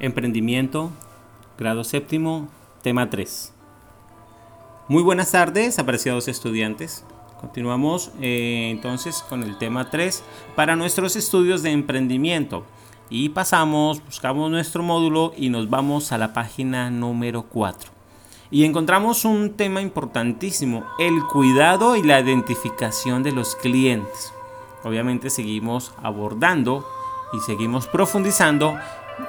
Emprendimiento, grado séptimo, tema 3. Muy buenas tardes, apreciados estudiantes. Continuamos eh, entonces con el tema 3 para nuestros estudios de emprendimiento. Y pasamos, buscamos nuestro módulo y nos vamos a la página número 4. Y encontramos un tema importantísimo, el cuidado y la identificación de los clientes. Obviamente seguimos abordando y seguimos profundizando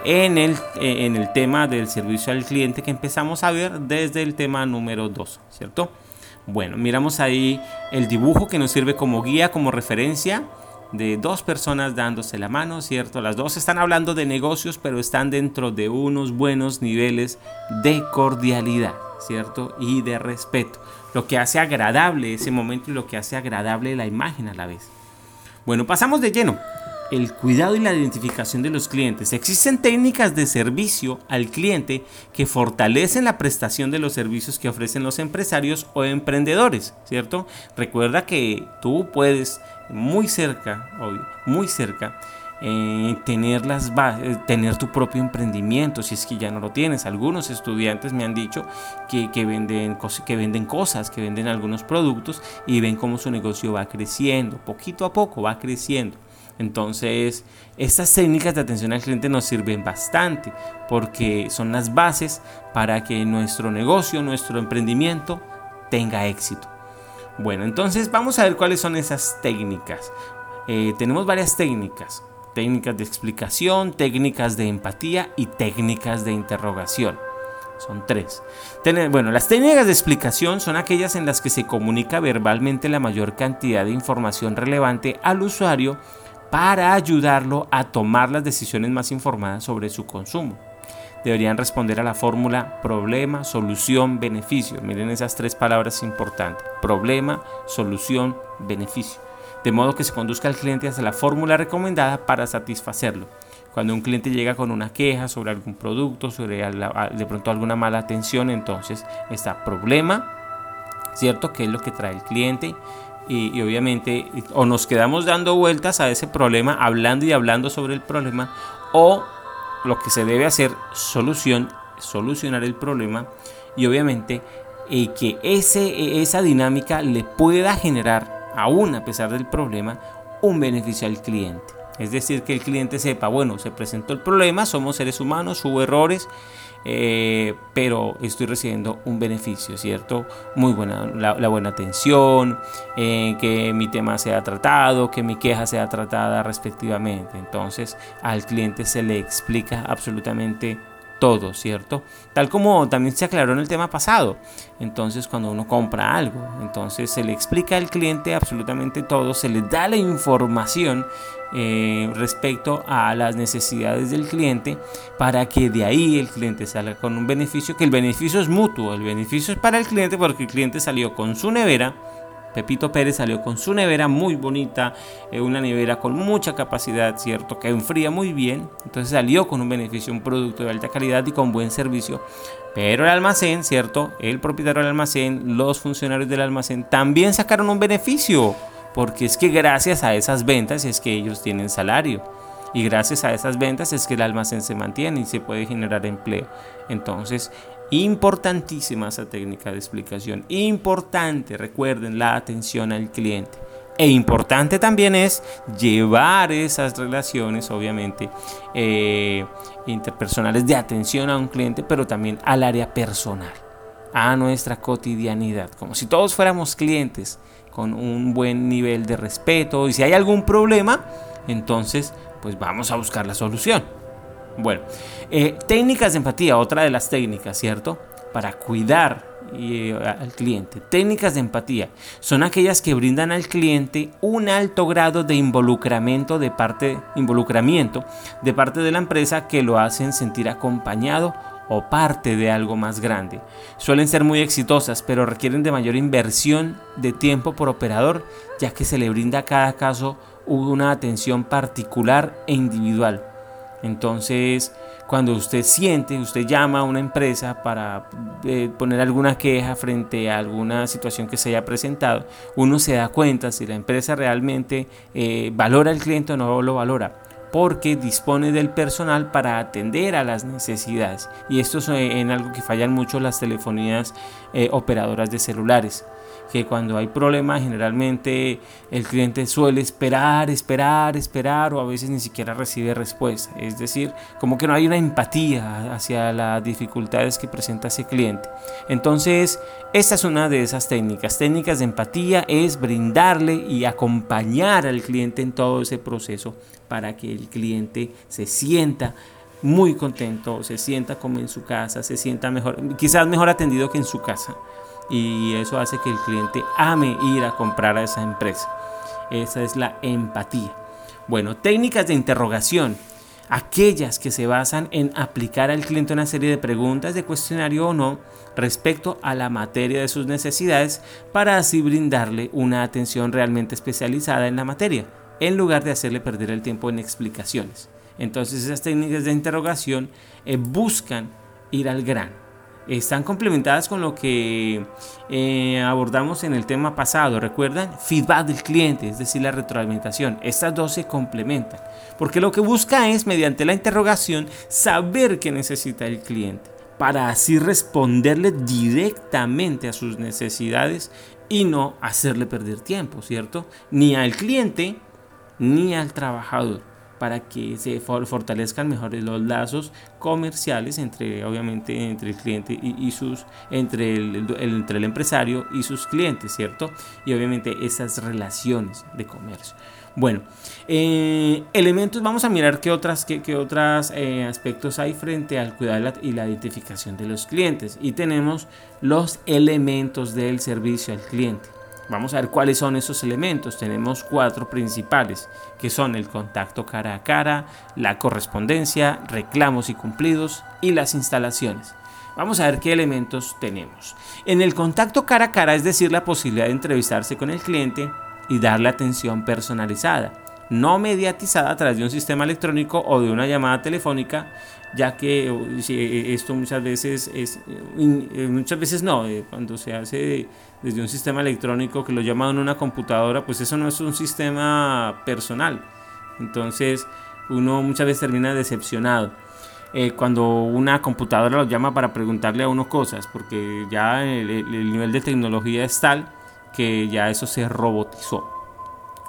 en el, eh, en el tema del servicio al cliente que empezamos a ver desde el tema número 2, ¿cierto? Bueno, miramos ahí el dibujo que nos sirve como guía, como referencia de dos personas dándose la mano, ¿cierto? Las dos están hablando de negocios, pero están dentro de unos buenos niveles de cordialidad, ¿cierto? Y de respeto. Lo que hace agradable ese momento y lo que hace agradable la imagen a la vez. Bueno, pasamos de lleno el cuidado y la identificación de los clientes. Existen técnicas de servicio al cliente que fortalecen la prestación de los servicios que ofrecen los empresarios o emprendedores, ¿cierto? Recuerda que tú puedes muy cerca, muy cerca, eh, tener, las eh, tener tu propio emprendimiento, si es que ya no lo tienes. Algunos estudiantes me han dicho que, que, venden, que venden cosas, que venden algunos productos y ven cómo su negocio va creciendo, poquito a poco va creciendo. Entonces, estas técnicas de atención al cliente nos sirven bastante porque son las bases para que nuestro negocio, nuestro emprendimiento tenga éxito. Bueno, entonces vamos a ver cuáles son esas técnicas. Eh, tenemos varias técnicas. Técnicas de explicación, técnicas de empatía y técnicas de interrogación. Son tres. Bueno, las técnicas de explicación son aquellas en las que se comunica verbalmente la mayor cantidad de información relevante al usuario para ayudarlo a tomar las decisiones más informadas sobre su consumo. Deberían responder a la fórmula problema, solución, beneficio. Miren esas tres palabras importantes. Problema, solución, beneficio. De modo que se conduzca al cliente hacia la fórmula recomendada para satisfacerlo. Cuando un cliente llega con una queja sobre algún producto, sobre de pronto alguna mala atención, entonces está problema, ¿cierto? ¿Qué es lo que trae el cliente? Y, obviamente o nos quedamos dando vueltas a ese problema, hablando y hablando sobre el problema, o lo que se debe hacer, solución, solucionar el problema y obviamente que ese, esa dinámica le pueda generar, aún a pesar del problema, un beneficio al cliente. Es decir, que el cliente sepa, bueno, se presentó el problema, somos seres humanos, hubo errores, eh, pero estoy recibiendo un beneficio, ¿cierto? Muy buena, la, buena atención, eh, que mi tema sea tratado, que mi queja sea tratada respectivamente. Entonces al cliente se le explica absolutamente todo, ¿cierto? Tal como también se aclaró en el tema pasado. Entonces, cuando uno compra algo, entonces se le explica al cliente absolutamente todo, se le da la información eh, respecto a las necesidades del cliente para que de ahí el cliente salga con un beneficio, que el beneficio es mutuo, el beneficio es para el cliente porque el cliente salió con su nevera Pepito Pérez salió con su nevera muy bonita, eh, una nevera con mucha capacidad, ¿cierto? Que enfría muy bien. Entonces salió con un beneficio, un producto de alta calidad y con buen servicio. Pero el almacén, ¿cierto? El propietario del almacén, los funcionarios del almacén también sacaron un beneficio. Porque es que gracias a esas ventas es que ellos tienen salario. Y gracias a esas ventas es que el almacén se mantiene y se puede generar empleo. Entonces, Importantísima esa técnica de explicación. Importante, recuerden, la atención al cliente. E importante también es llevar esas relaciones, obviamente, eh, interpersonales de atención a un cliente, pero también al área personal, a nuestra cotidianidad, como si todos fuéramos clientes con un buen nivel de respeto y si hay algún problema, entonces pues vamos a buscar la solución. Bueno, eh, técnicas de empatía, otra de las técnicas, ¿cierto? Para cuidar eh, al cliente. Técnicas de empatía son aquellas que brindan al cliente un alto grado de involucramiento de parte, involucramiento de parte de la empresa que lo hacen sentir acompañado o parte de algo más grande. Suelen ser muy exitosas, pero requieren de mayor inversión de tiempo por operador, ya que se le brinda a cada caso una atención particular e individual entonces, cuando usted siente, usted llama a una empresa para eh, poner alguna queja frente a alguna situación que se haya presentado, uno se da cuenta si la empresa realmente eh, valora al cliente o no lo valora. porque dispone del personal para atender a las necesidades. Y esto es eh, en algo que fallan mucho las telefonías operadoras de celulares que cuando hay problemas generalmente el cliente suele esperar, esperar, esperar o a veces ni siquiera recibe respuesta. Es decir, como que no hay una empatía hacia las dificultades que presenta ese cliente. Entonces, esta es una de esas técnicas. Técnicas de empatía es brindarle y acompañar al cliente en todo ese proceso para que el cliente se sienta muy contento, se sienta como en su casa, se sienta mejor, quizás mejor atendido que en su casa y eso hace que el cliente ame ir a comprar a esa empresa. Esa es la empatía. Bueno, técnicas de interrogación. Aquellas que se basan en aplicar al cliente una serie de preguntas de cuestionario o no respecto a la materia de sus necesidades para así brindarle una atención realmente especializada en la materia, en lugar de hacerle perder el tiempo en explicaciones. Entonces esas técnicas de interrogación eh, buscan ir al grano están complementadas con lo que eh, abordamos en el tema pasado. ¿Recuerdan? Feedback del cliente, es decir, la retroalimentación. Estas dos se complementan. Porque lo que busca es, mediante la interrogación, saber qué necesita el cliente. Para así responderle directamente a sus necesidades y no hacerle perder tiempo, ¿cierto? Ni al cliente ni al trabajador para que se fortalezcan mejores los lazos comerciales entre obviamente entre el cliente y, sus entre el, entre el empresario y sus clientes cierto y obviamente esas relaciones de comercio. Bueno eh, elementos vamos a mirar qué otras qué, otras eh, aspectos hay frente al cuidado y la identificación de los clientes. Y tenemos los elementos del servicio al cliente Vamos a ver cuáles son esos elementos. Tenemos cuatro principales, que son el contacto cara a cara, la correspondencia, reclamos y cumplidos y las instalaciones. Vamos a ver qué elementos tenemos. En el contacto cara a cara, es decir, la posibilidad de entrevistarse con el cliente y darle atención personalizada, no mediatizada a través de un sistema electrónico o de una llamada telefónica, ya que eh, esto muchas veces es, eh, muchas veces no, eh, cuando se hace desde un sistema electrónico que lo llaman una computadora, pues eso no es un sistema personal. Entonces uno muchas veces termina decepcionado. cuando una computadora lo llama para preguntarle a uno cosas, porque ya el nivel de tecnología es tal que ya eso se robotizó.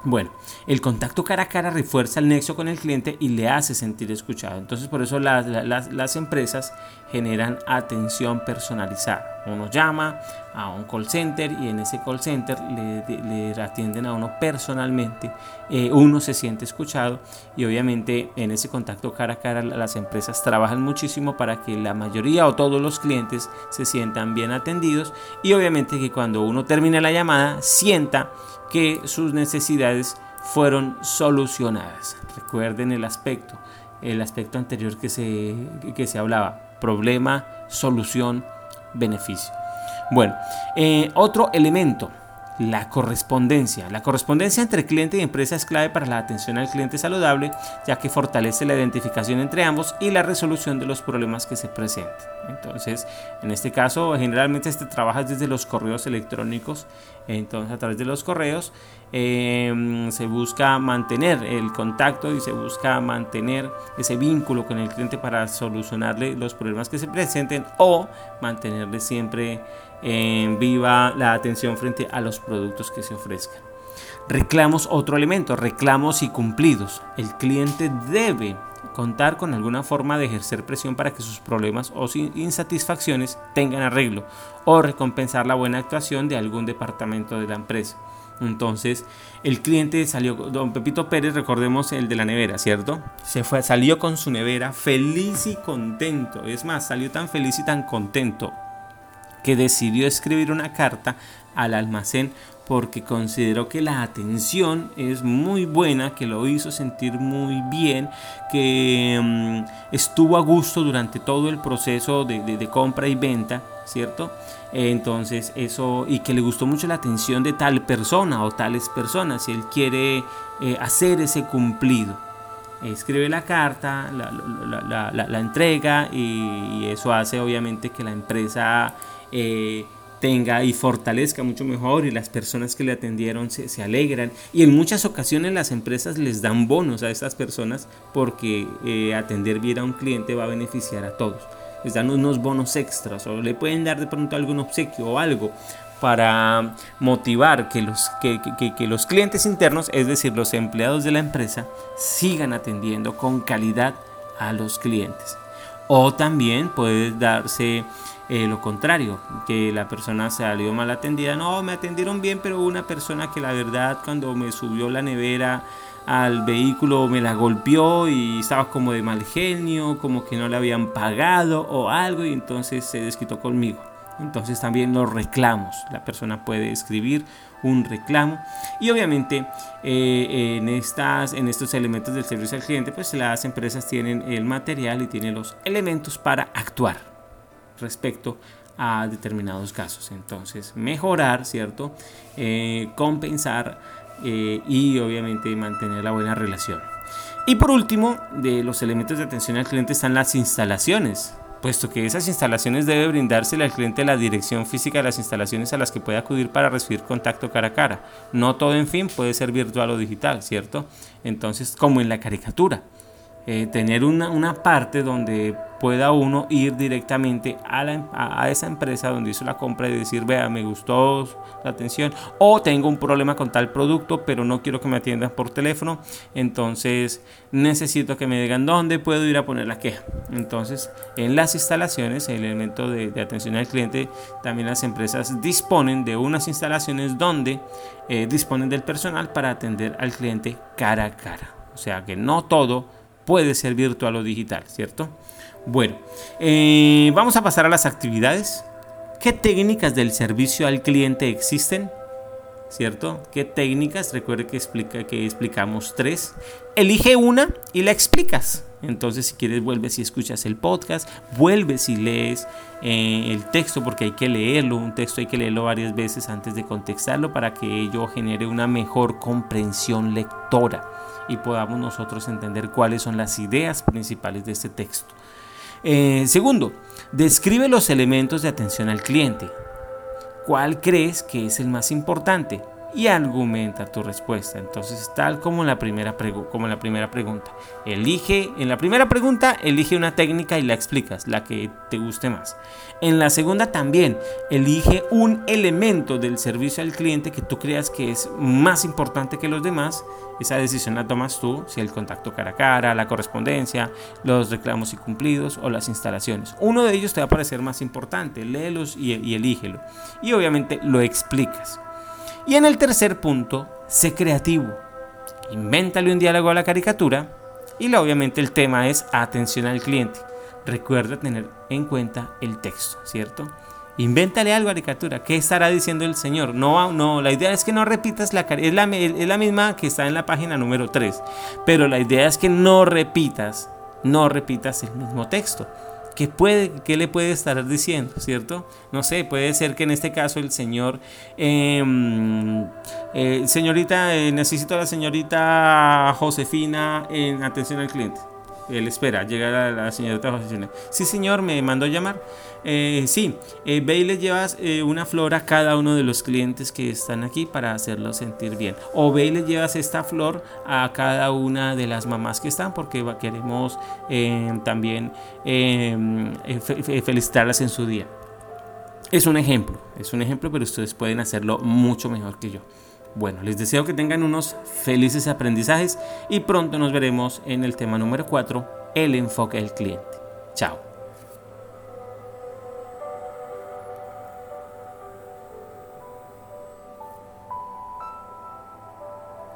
Bueno, el contacto cara a cara refuerza el nexo con el cliente y le hace sentir escuchado. Entonces por eso las, empresas generan atención personalizada. Uno llama a un call center y en ese call center le, atienden a uno personalmente. Eh, uno se siente escuchado y obviamente en ese contacto cara a cara las empresas trabajan muchísimo para que la mayoría o todos los clientes se sientan bien atendidos y obviamente que cuando uno termine la llamada sienta que sus necesidades fueron solucionadas. Recuerden el aspecto, el aspecto anterior que se, que se hablaba, problema, solución, beneficio. Bueno, eh, otro elemento la correspondencia. La correspondencia entre cliente y empresa es clave para la atención al cliente saludable, ya que fortalece la identificación entre ambos y la resolución de los problemas que se presenten. Entonces, en este caso, generalmente este trabaja desde los correos electrónicos. Entonces, a través de los correos em, se busca mantener el contacto y se busca mantener ese vínculo con el cliente para solucionarle los problemas que se presenten o mantenerle siempre en viva la atención frente a los productos que se ofrezcan. Reclamos otro elemento, reclamos y cumplidos. El cliente debe contar con alguna forma de ejercer presión para que sus problemas o insatisfacciones tengan arreglo o recompensar la buena actuación de algún departamento de la empresa. Entonces, el cliente salió, don Pepito Pérez, recordemos el de la nevera, ¿cierto? Se fue, salió con su nevera feliz y contento. Es más, salió tan feliz y tan contento que decidió escribir una carta al almacén porque consideró que la atención es muy buena, que lo hizo sentir muy bien, que mm, estuvo a gusto durante todo el proceso de, compra y venta, ¿cierto? Entonces eso, y que le gustó mucho la atención de tal persona o tales personas, y él quiere eh, hacer ese cumplido. Escribe la carta, la, entrega y eso hace obviamente que la empresa eh, tenga y fortalezca mucho mejor y las personas que le atendieron se, alegran y en muchas ocasiones las empresas les dan bonos a estas personas porque eh, atender bien a un cliente va a beneficiar a todos les dan unos bonos extras o le pueden dar de pronto algún obsequio o algo para motivar que los, que, que, los clientes internos, es decir, los empleados de la empresa, sigan atendiendo con calidad a los clientes. O también puede darse eh, lo contrario, que la persona salió mal atendida. No, me atendieron bien, pero una persona que la verdad cuando me subió la nevera al vehículo me la golpeó y estaba como de mal genio, como que no le habían pagado o algo y entonces se desquitó conmigo. Entonces también los reclamos. La persona puede escribir un reclamo y obviamente eh, en, estas, en estos elementos del servicio al cliente pues las empresas tienen el material y tienen los elementos para actuar respecto a determinados casos. Entonces mejorar, ¿cierto? Eh, compensar eh, y obviamente mantener la buena relación. Y por último, de los elementos de atención al cliente están las instalaciones puesto que esas instalaciones debe brindársele al cliente la dirección física de las instalaciones a las que puede acudir para recibir contacto cara a cara. No todo, en fin, puede ser virtual o digital, ¿cierto? Entonces, como en la caricatura. Eh, tener una, una, parte donde pueda uno ir directamente a, la, a, esa empresa donde hizo la compra y decir, vea, me gustó la atención o tengo un problema con tal producto, pero no quiero que me atiendan por teléfono, entonces necesito que me digan dónde puedo ir a poner la queja. Entonces, en las instalaciones, el elemento de, de atención al cliente, también las empresas disponen de unas instalaciones donde eh, disponen del personal para atender al cliente cara a cara. O sea que no todo puede ser virtual o digital, ¿cierto? Bueno, eh, vamos a pasar a las actividades. ¿Qué técnicas del servicio al cliente existen? ¿Cierto? ¿Qué técnicas? Recuerde que, explica, que explicamos tres. Elige una y la explicas. Entonces, si quieres, vuelves y escuchas el podcast, vuelves y lees eh, el texto, porque hay que leerlo. Un texto hay que leerlo varias veces antes de contextarlo para que ello genere una mejor comprensión lectora y podamos nosotros entender cuáles son las ideas principales de este texto. Eh, segundo, describe los elementos de atención al cliente. ¿Cuál crees que es el más importante? Y argumenta tu respuesta. Entonces, tal como la primera, como la primera pregunta. Elige, en la primera pregunta, elige una técnica y la explicas, la que te guste más. En la segunda también, elige un elemento del servicio al cliente que tú creas que es más importante que los demás. Esa decisión la tomas tú, si el contacto cara a cara, la correspondencia, los reclamos y cumplidos o las instalaciones. Uno de ellos te va a parecer más importante, léelos y, y elígelo. Y obviamente lo explicas. Y en el tercer punto, sé creativo. Invéntale un diálogo a la caricatura y obviamente el tema es atención al cliente. Recuerda tener en cuenta el texto, ¿cierto? Invéntale algo a la caricatura. ¿Qué estará diciendo el Señor? No, no, la idea es que no repitas la es es la misma que está en la página número 3. Pero la idea es que no repitas, no repitas el mismo texto. ¿Qué, puede, ¿Qué le puede estar diciendo, cierto? No sé, puede ser que en este caso el señor, em, eh, señorita, eh, necesito a la señorita Josefina en atención al cliente. Él espera, llega la, señorita Josefina. Sí, señor, me mandó llamar. Eh, sí, eh, le llevas eh, una flor a cada uno de los clientes que están aquí para hacerlo sentir bien. O ve le llevas esta flor a cada una de las mamás que están porque queremos también felicitarlas en su día. Es un ejemplo, es un ejemplo, pero ustedes pueden hacerlo mucho mejor que yo. Bueno, les deseo que tengan unos felices aprendizajes y pronto nos veremos en el tema número 4, el enfoque del cliente. Chao.